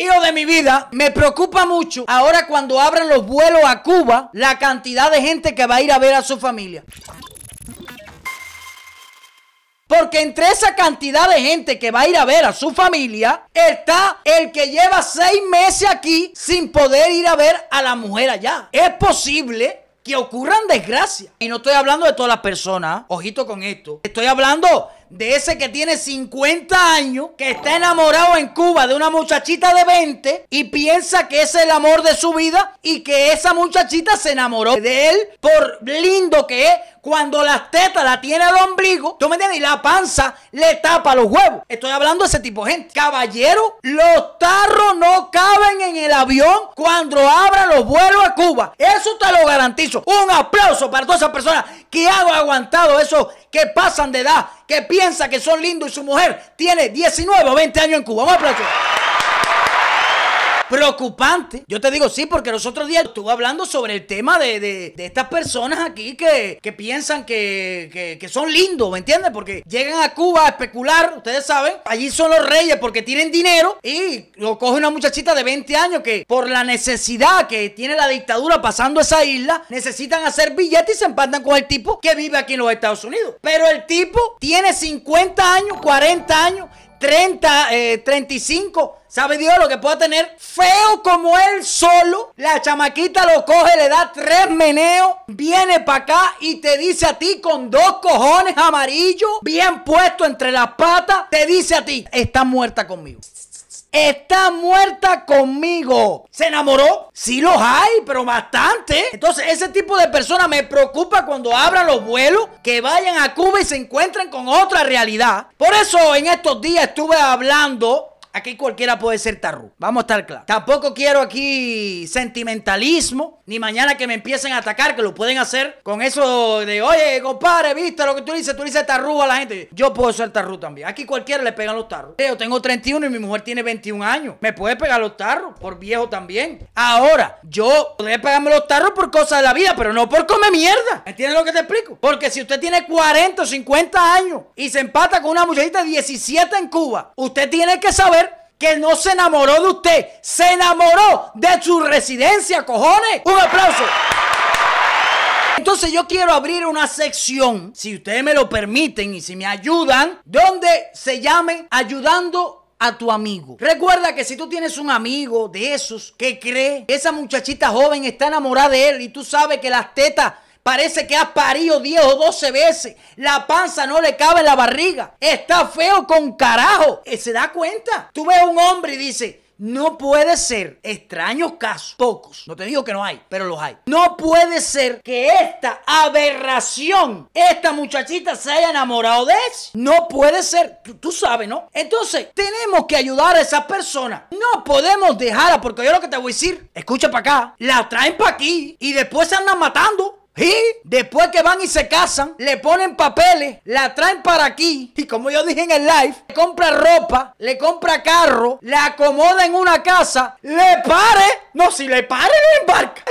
Hijo de mi vida, me preocupa mucho ahora cuando abran los vuelos a Cuba la cantidad de gente que va a ir a ver a su familia. Porque entre esa cantidad de gente que va a ir a ver a su familia, está el que lleva seis meses aquí sin poder ir a ver a la mujer allá. Es posible que ocurran desgracias. Y no estoy hablando de todas las personas, ojito con esto. Estoy hablando de ese que tiene 50 años, que está enamorado en Cuba de una muchachita de 20 y piensa que es el amor de su vida y que esa muchachita se enamoró de él por lindo que es cuando las tetas la tiene al ombligo, tú me entiendes, y la panza le tapa los huevos. Estoy hablando de ese tipo de gente. Caballero, los tarros no caben en el avión cuando abran los vuelos a Cuba. Eso te lo garantizo. Un aplauso para todas esas personas que han aguantado eso, que pasan de edad, que piensa que son lindos y su mujer tiene 19 o 20 años en Cuba. Un aplauso preocupante. Yo te digo sí, porque los otros días estuve hablando sobre el tema de, estas personas aquí que, piensan que, que, son lindos, ¿me entiendes? Porque llegan a Cuba a especular, ustedes saben, allí son los reyes porque tienen dinero y lo coge una muchachita de 20 años que por la necesidad que tiene la dictadura pasando esa isla, necesitan hacer billetes y se empatan con el tipo que vive aquí en los Estados Unidos. Pero el tipo tiene 50 años, 40 años 30, 35, eh, sabe Dios lo que pueda tener. Feo como él solo, la chamaquita lo coge, le da tres meneos, viene para acá y te dice a ti con dos cojones amarillos, bien puesto entre las patas, te dice a ti, está muerta conmigo. Está muerta conmigo. ¿Se enamoró? Sí los hay, pero bastante. Entonces, ese tipo de personas me preocupa cuando abran los vuelos, que vayan a Cuba y se encuentren con otra realidad. Por eso en estos días estuve hablando Aquí cualquiera puede ser tarru. Vamos a estar claros. Tampoco quiero aquí sentimentalismo. Ni mañana que me empiecen a atacar, que lo pueden hacer con eso de, oye, compadre, viste lo que tú dices, tú dices tarru a la gente. Yo puedo ser tarru también. Aquí cualquiera le pegan los tarros. Yo tengo 31 y mi mujer tiene 21 años. Me puede pegar los tarros, por viejo también. Ahora, yo podría pegarme los tarros por cosas de la vida, pero no por comer mierda. ¿Entiendes lo que te explico? Porque si usted tiene 40 o 50 años y se empata con una muchachita de 17 en Cuba, usted tiene que saber que no se enamoró de usted, se enamoró de su residencia, cojones. Un aplauso. Entonces yo quiero abrir una sección, si ustedes me lo permiten y si me ayudan, donde se llame ayudando a tu amigo. Recuerda que si tú tienes un amigo de esos que cree que esa muchachita joven está enamorada de él y tú sabes que las tetas Parece que ha parido 10 o 12 veces. La panza no le cabe en la barriga. Está feo con carajo. Eh, ¿Se da cuenta? Tú ves un hombre y dice, no puede ser, extraños casos, pocos, no te digo que no hay, pero los hay. No puede ser que esta aberración, esta muchachita se haya enamorado de él. No puede ser, tú, sabes, ¿no? Entonces, tenemos que ayudar a esa persona. No podemos dejarla, porque yo lo que te voy a decir, escucha para acá, la traen para aquí y después se andan matando. Y después que van y se casan, le ponen papeles, la traen para aquí. Y como yo dije en el live, le compra ropa, le compra carro, le acomoda en una casa, le pare. No, si le pare, lo embarca.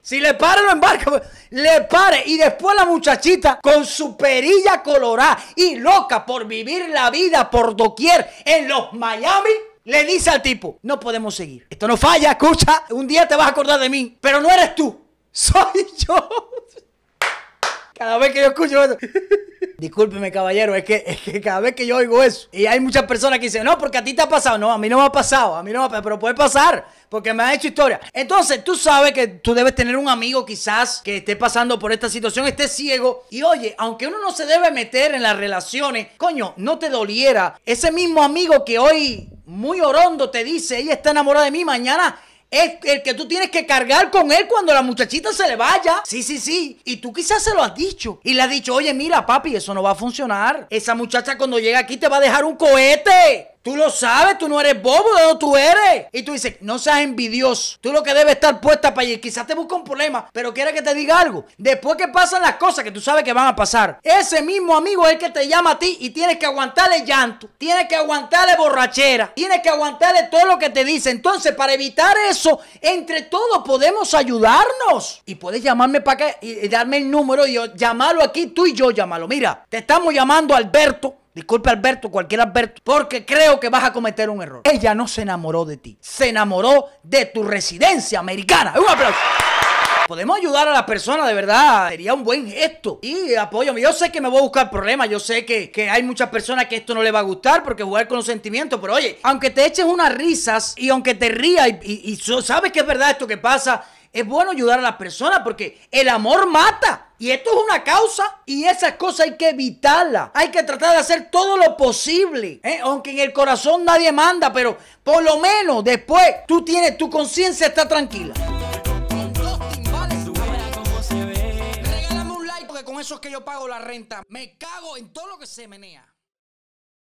Si le pare, lo embarca. Le pare. Y después la muchachita con su perilla colorada y loca por vivir la vida por doquier en los Miami. Le dice al tipo, no podemos seguir. Esto no falla, escucha. Un día te vas a acordar de mí, pero no eres tú. Soy yo. Cada vez que yo escucho eso. Discúlpeme, caballero, es que, es que cada vez que yo oigo eso, y hay muchas personas que dicen, no, porque a ti te ha pasado. No, a mí no me ha pasado, a mí no me ha pasado, pero puede pasar, porque me ha hecho historia. Entonces, tú sabes que tú debes tener un amigo quizás que esté pasando por esta situación, esté ciego. Y oye, aunque uno no se debe meter en las relaciones, coño, no te doliera. Ese mismo amigo que hoy muy orondo te dice, ella está enamorada de mí, mañana es el que tú tienes que cargar con él cuando la muchachita se le vaya. Sí, sí, sí. Y tú quizás se lo has dicho. Y le has dicho, oye, mira, papi, eso no va a funcionar. Esa muchacha cuando llega aquí te va a dejar un cohete. Tú lo sabes, tú no eres bobo, ¿de dónde tú eres? Y tú dices, no seas envidioso. Tú lo que debes estar puesta para allí. Quizás te busca un problema, pero quiere que te diga algo. Después que pasan las cosas que tú sabes que van a pasar, ese mismo amigo es el que te llama a ti y tienes que aguantarle llanto, tienes que aguantarle borrachera, tienes que aguantarle todo lo que te dice. Entonces, para evitar eso, entre todos podemos ayudarnos. Y puedes llamarme para acá y darme el número y yo llamarlo aquí, tú y yo llamarlo. Mira, te estamos llamando Alberto Disculpe Alberto, cualquier Alberto, porque creo que vas a cometer un error. Ella no se enamoró de ti, se enamoró de tu residencia americana. Un aplauso. Podemos ayudar a la persona, de verdad. Sería un buen gesto. Y apoyo. Yo sé que me voy a buscar problemas. Yo sé que, que hay muchas personas que esto no le va a gustar porque jugar con los sentimientos. Pero oye, aunque te eches unas risas y aunque te rías y, y sabes que es verdad esto que pasa, es bueno ayudar a las personas porque el amor mata. Y esto es una causa y esas cosas hay que evitarlas. Hay que tratar de hacer todo lo posible. ¿eh? Aunque en el corazón nadie manda, pero por lo menos después tú tienes, tu conciencia está tranquila. Regálame un like porque con eso es que yo pago la renta. Me cago en todo lo que se menea.